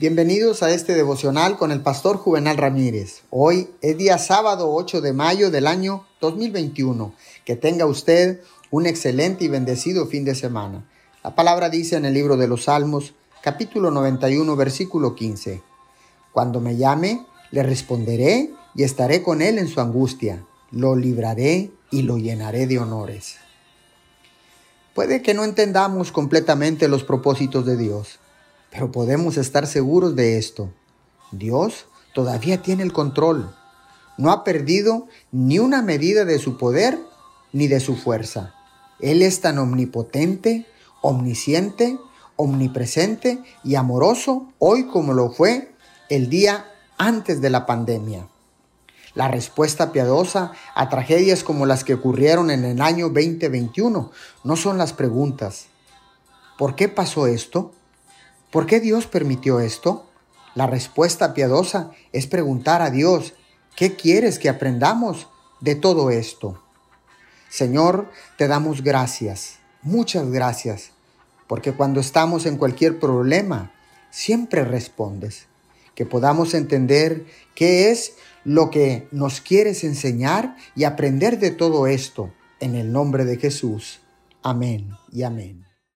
Bienvenidos a este devocional con el pastor Juvenal Ramírez. Hoy es día sábado 8 de mayo del año 2021. Que tenga usted un excelente y bendecido fin de semana. La palabra dice en el libro de los Salmos, capítulo 91, versículo 15. Cuando me llame, le responderé y estaré con él en su angustia. Lo libraré y lo llenaré de honores. Puede que no entendamos completamente los propósitos de Dios pero podemos estar seguros de esto. Dios todavía tiene el control. No ha perdido ni una medida de su poder ni de su fuerza. Él es tan omnipotente, omnisciente, omnipresente y amoroso hoy como lo fue el día antes de la pandemia. La respuesta piadosa a tragedias como las que ocurrieron en el año 2021 no son las preguntas. ¿Por qué pasó esto? ¿Por qué Dios permitió esto? La respuesta piadosa es preguntar a Dios, ¿qué quieres que aprendamos de todo esto? Señor, te damos gracias, muchas gracias, porque cuando estamos en cualquier problema, siempre respondes. Que podamos entender qué es lo que nos quieres enseñar y aprender de todo esto. En el nombre de Jesús. Amén y amén.